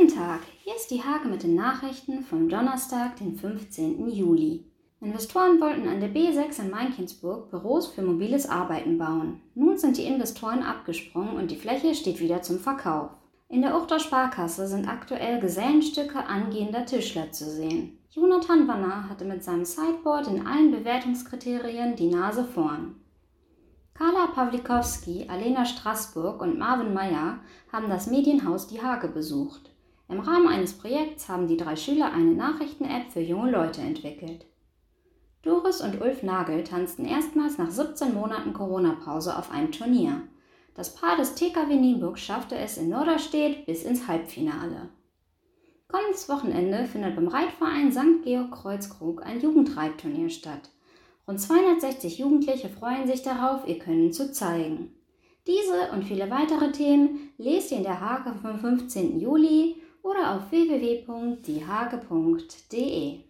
Guten Tag, hier ist die Hake mit den Nachrichten vom Donnerstag, den 15. Juli. Investoren wollten an der B6 in Mainkinsburg Büros für mobiles Arbeiten bauen. Nun sind die Investoren abgesprungen und die Fläche steht wieder zum Verkauf. In der Uchter Sparkasse sind aktuell Gesellenstücke angehender Tischler zu sehen. Jonathan Wanner hatte mit seinem Sideboard in allen Bewertungskriterien die Nase vorn. Carla Pawlikowski, Alena Straßburg und Marvin Meyer haben das Medienhaus Die Hake besucht. Im Rahmen eines Projekts haben die drei Schüler eine Nachrichten-App für junge Leute entwickelt. Doris und Ulf Nagel tanzten erstmals nach 17 Monaten Corona-Pause auf einem Turnier. Das Paar des TKW Nienburg schaffte es in Norderstedt bis ins Halbfinale. Kommendes Wochenende findet beim Reitverein St. Georg Kreuzkrug ein Jugendreitturnier statt. Rund 260 Jugendliche freuen sich darauf, ihr Können zu zeigen. Diese und viele weitere Themen lest ihr in der Hake vom 15. Juli oder auf www.diehake.de.